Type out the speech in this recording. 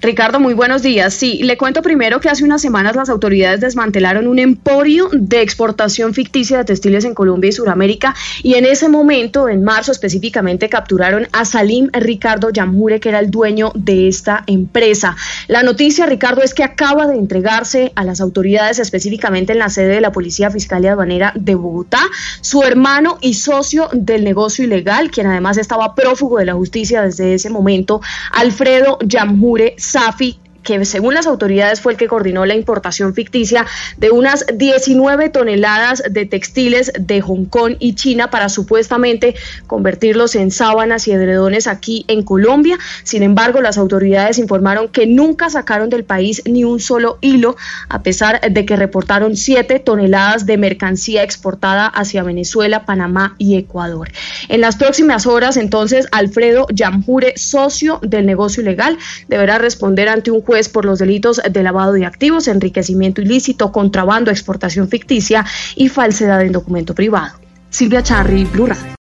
Ricardo, muy buenos días. Sí, le cuento primero que hace unas semanas las autoridades desmantelaron un emporio de exportación ficticia de textiles en Colombia y Sudamérica y en ese momento, en marzo específicamente, capturaron a Salim Ricardo Yamure, que era el dueño de esta empresa. La noticia, Ricardo, es que acaba de entregarse a las autoridades, específicamente en la sede de la Policía Fiscal y Aduanera de Bogotá, su hermano y socio del negocio ilegal, quien además estaba prófugo de la justicia desde ese momento, Alfredo Yamure Safi, que según las autoridades fue el que coordinó la importación ficticia de unas 19 toneladas de textiles de Hong Kong y China para supuestamente convertirlos en sábanas y edredones aquí en Colombia. Sin embargo, las autoridades informaron que nunca sacaron del país ni un solo hilo, a pesar de que reportaron 7 toneladas de mercancía exportada hacia Venezuela, Panamá y Ecuador. En las próximas horas, entonces, Alfredo Yamjure, socio del negocio ilegal, deberá responder ante un juez por los delitos de lavado de activos, enriquecimiento ilícito, contrabando, exportación ficticia y falsedad en documento privado. Silvia Charri, Blue Radio.